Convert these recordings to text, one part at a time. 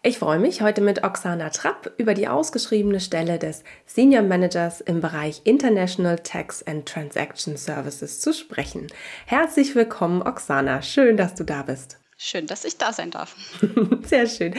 Ich freue mich, heute mit Oksana Trapp über die ausgeschriebene Stelle des Senior Managers im Bereich International Tax and Transaction Services zu sprechen. Herzlich willkommen, Oksana. Schön, dass du da bist. Schön, dass ich da sein darf. Sehr schön.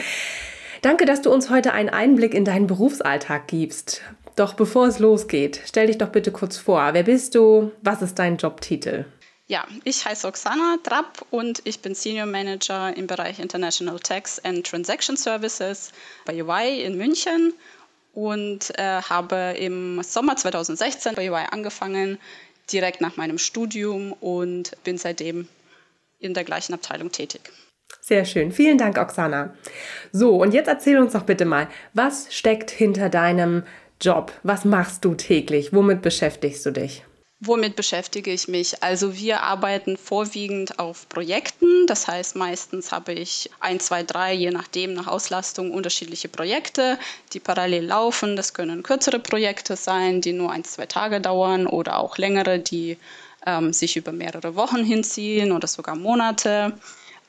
Danke, dass du uns heute einen Einblick in deinen Berufsalltag gibst. Doch bevor es losgeht, stell dich doch bitte kurz vor. Wer bist du? Was ist dein Jobtitel? Ja, ich heiße Oksana Trapp und ich bin Senior Manager im Bereich International Tax and Transaction Services bei UI in München und äh, habe im Sommer 2016 bei UI angefangen, direkt nach meinem Studium und bin seitdem in der gleichen Abteilung tätig. Sehr schön. Vielen Dank, Oksana. So, und jetzt erzähl uns doch bitte mal, was steckt hinter deinem Job? Was machst du täglich? Womit beschäftigst du dich? Womit beschäftige ich mich? Also wir arbeiten vorwiegend auf Projekten. Das heißt, meistens habe ich ein, zwei, drei, je nachdem nach Auslastung unterschiedliche Projekte, die parallel laufen. Das können kürzere Projekte sein, die nur ein, zwei Tage dauern oder auch längere, die ähm, sich über mehrere Wochen hinziehen oder sogar Monate.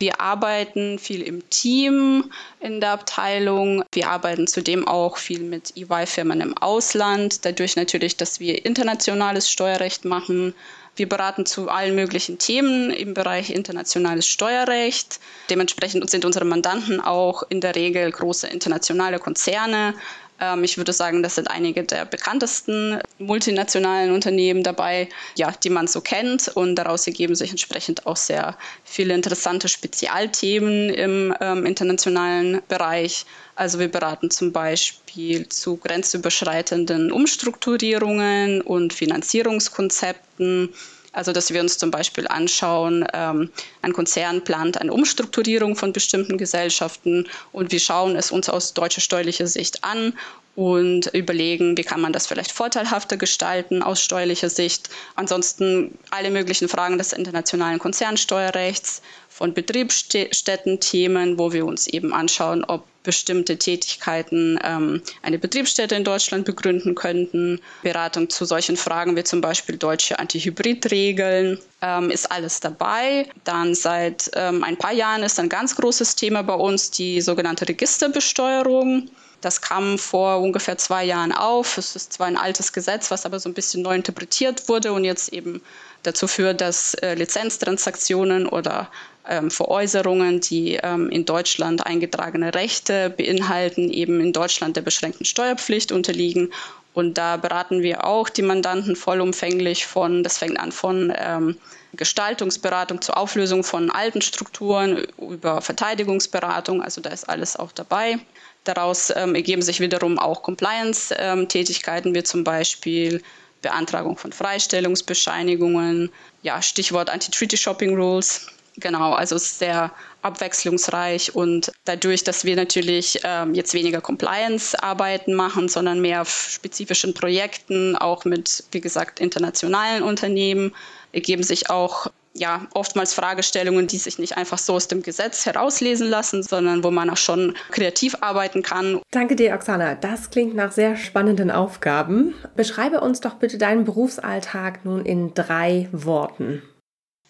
Wir arbeiten viel im Team in der Abteilung. Wir arbeiten zudem auch viel mit EY-Firmen im Ausland, dadurch natürlich, dass wir internationales Steuerrecht machen. Wir beraten zu allen möglichen Themen im Bereich internationales Steuerrecht. Dementsprechend sind unsere Mandanten auch in der Regel große internationale Konzerne, ähm, ich würde sagen, das sind einige der bekanntesten multinationalen Unternehmen dabei, ja, die man so kennt. Und daraus ergeben sich entsprechend auch sehr viele interessante Spezialthemen im ähm, internationalen Bereich. Also wir beraten zum Beispiel zu grenzüberschreitenden Umstrukturierungen und Finanzierungskonzepten also, dass wir uns zum Beispiel anschauen, ähm, ein Konzern plant eine Umstrukturierung von bestimmten Gesellschaften und wir schauen es uns aus deutscher steuerlicher Sicht an und überlegen, wie kann man das vielleicht vorteilhafter gestalten aus steuerlicher Sicht. Ansonsten alle möglichen Fragen des internationalen Konzernsteuerrechts, von Betriebsstätten-Themen, wo wir uns eben anschauen, ob bestimmte Tätigkeiten ähm, eine Betriebsstätte in Deutschland begründen könnten. Beratung zu solchen Fragen wie zum Beispiel deutsche Anti-Hybrid-Regeln ähm, ist alles dabei. Dann seit ähm, ein paar Jahren ist ein ganz großes Thema bei uns die sogenannte Registerbesteuerung. Das kam vor ungefähr zwei Jahren auf. Es ist zwar ein altes Gesetz, was aber so ein bisschen neu interpretiert wurde und jetzt eben dazu führt, dass äh, Lizenztransaktionen oder ähm, Veräußerungen, die ähm, in Deutschland eingetragene Rechte beinhalten, eben in Deutschland der beschränkten Steuerpflicht unterliegen. Und da beraten wir auch die Mandanten vollumfänglich von, das fängt an von ähm, Gestaltungsberatung zur Auflösung von alten Strukturen über Verteidigungsberatung, also da ist alles auch dabei. Daraus ähm, ergeben sich wiederum auch Compliance-Tätigkeiten, wie zum Beispiel Beantragung von Freistellungsbescheinigungen, ja, Stichwort Anti-Treaty Shopping Rules. Genau, also es ist sehr abwechslungsreich und dadurch, dass wir natürlich ähm, jetzt weniger Compliance-Arbeiten machen, sondern mehr auf spezifischen Projekten, auch mit, wie gesagt, internationalen Unternehmen, ergeben sich auch ja, oftmals Fragestellungen, die sich nicht einfach so aus dem Gesetz herauslesen lassen, sondern wo man auch schon kreativ arbeiten kann. Danke dir, Oksana. Das klingt nach sehr spannenden Aufgaben. Beschreibe uns doch bitte deinen Berufsalltag nun in drei Worten.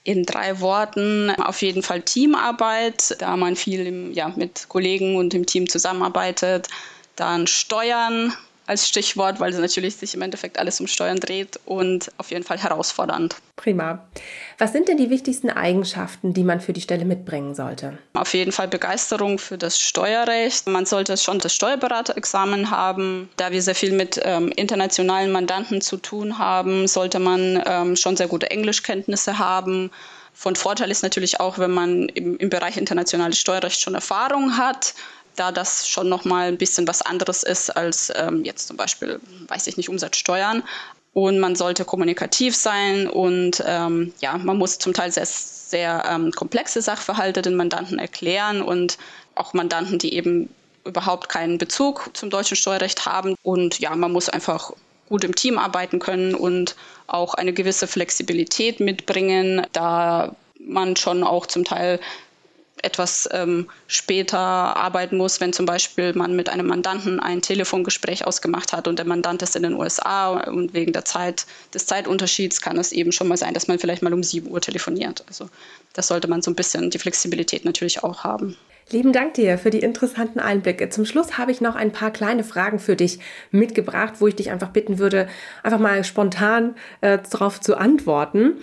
In drei Worten auf jeden Fall Teamarbeit, da man viel im, ja, mit Kollegen und im Team zusammenarbeitet. Dann Steuern, als Stichwort, weil es natürlich sich im Endeffekt alles um Steuern dreht und auf jeden Fall herausfordernd. Prima. Was sind denn die wichtigsten Eigenschaften, die man für die Stelle mitbringen sollte? Auf jeden Fall Begeisterung für das Steuerrecht. Man sollte schon das Steuerberaterexamen haben. Da wir sehr viel mit ähm, internationalen Mandanten zu tun haben, sollte man ähm, schon sehr gute Englischkenntnisse haben Von Vorteil ist natürlich auch, wenn man im, im Bereich internationales Steuerrecht schon Erfahrung hat, da das schon nochmal ein bisschen was anderes ist als ähm, jetzt zum Beispiel, weiß ich nicht, Umsatzsteuern. Und man sollte kommunikativ sein und ähm, ja, man muss zum Teil sehr, sehr ähm, komplexe Sachverhalte den Mandanten erklären und auch Mandanten, die eben überhaupt keinen Bezug zum deutschen Steuerrecht haben. Und ja, man muss einfach gut im Team arbeiten können und auch eine gewisse Flexibilität mitbringen, da man schon auch zum Teil etwas ähm, später arbeiten muss, wenn zum Beispiel man mit einem Mandanten ein Telefongespräch ausgemacht hat und der Mandant ist in den USA und wegen der Zeit des Zeitunterschieds kann es eben schon mal sein, dass man vielleicht mal um 7 Uhr telefoniert. Also das sollte man so ein bisschen die Flexibilität natürlich auch haben. Lieben Dank dir für die interessanten Einblicke. Zum Schluss habe ich noch ein paar kleine Fragen für dich mitgebracht, wo ich dich einfach bitten würde, einfach mal spontan äh, darauf zu antworten.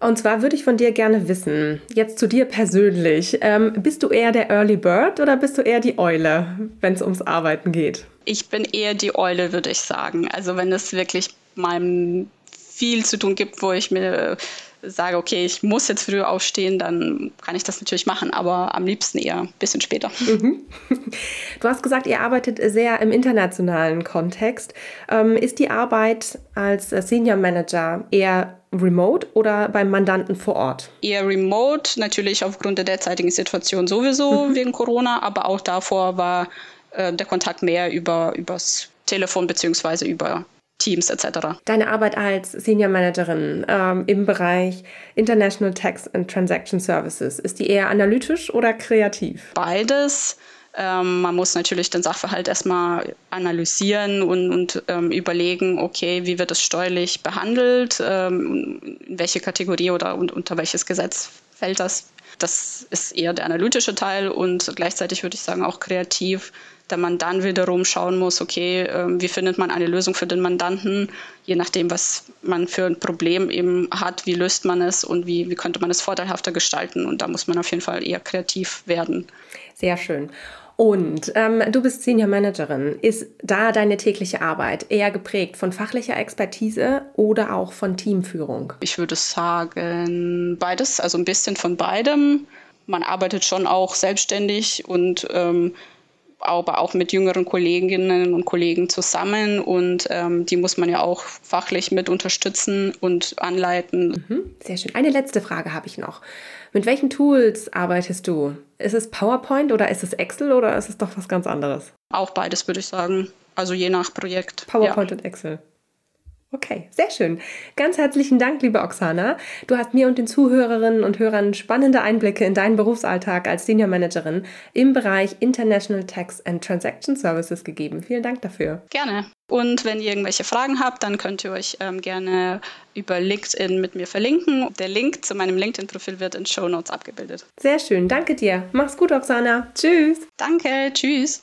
Und zwar würde ich von dir gerne wissen, jetzt zu dir persönlich, ähm, bist du eher der Early Bird oder bist du eher die Eule, wenn es ums Arbeiten geht? Ich bin eher die Eule, würde ich sagen. Also wenn es wirklich meinem viel zu tun gibt, wo ich mir sage, okay, ich muss jetzt früh aufstehen, dann kann ich das natürlich machen, aber am liebsten eher ein bisschen später. Mhm. Du hast gesagt, ihr arbeitet sehr im internationalen Kontext. Ähm, ist die Arbeit als Senior Manager eher remote oder beim Mandanten vor Ort? Eher remote, natürlich aufgrund der derzeitigen Situation sowieso mhm. wegen Corona, aber auch davor war äh, der Kontakt mehr über übers Telefon beziehungsweise über Teams etc. Deine Arbeit als Senior Managerin ähm, im Bereich International Tax and Transaction Services, ist die eher analytisch oder kreativ? Beides. Ähm, man muss natürlich den Sachverhalt erstmal analysieren und, und ähm, überlegen, okay, wie wird es steuerlich behandelt, ähm, in welche Kategorie oder und, unter welches Gesetz fällt das. Das ist eher der analytische Teil und gleichzeitig würde ich sagen auch kreativ da man dann wiederum schauen muss, okay, ähm, wie findet man eine Lösung für den Mandanten, je nachdem, was man für ein Problem eben hat, wie löst man es und wie, wie könnte man es vorteilhafter gestalten. Und da muss man auf jeden Fall eher kreativ werden. Sehr schön. Und ähm, du bist Senior Managerin. Ist da deine tägliche Arbeit eher geprägt von fachlicher Expertise oder auch von Teamführung? Ich würde sagen, beides, also ein bisschen von beidem. Man arbeitet schon auch selbstständig und ähm, aber auch mit jüngeren Kolleginnen und Kollegen zusammen und ähm, die muss man ja auch fachlich mit unterstützen und anleiten. Mhm, sehr schön. Eine letzte Frage habe ich noch. Mit welchen Tools arbeitest du? Ist es PowerPoint oder ist es Excel oder ist es doch was ganz anderes? Auch beides würde ich sagen. Also je nach Projekt. PowerPoint ja. und Excel. Okay, sehr schön. Ganz herzlichen Dank, liebe Oksana. Du hast mir und den Zuhörerinnen und Hörern spannende Einblicke in deinen Berufsalltag als Senior Managerin im Bereich International Tax and Transaction Services gegeben. Vielen Dank dafür. Gerne. Und wenn ihr irgendwelche Fragen habt, dann könnt ihr euch ähm, gerne über LinkedIn mit mir verlinken. Der Link zu meinem LinkedIn-Profil wird in Show Notes abgebildet. Sehr schön, danke dir. Mach's gut, Oksana. Tschüss. Danke, tschüss.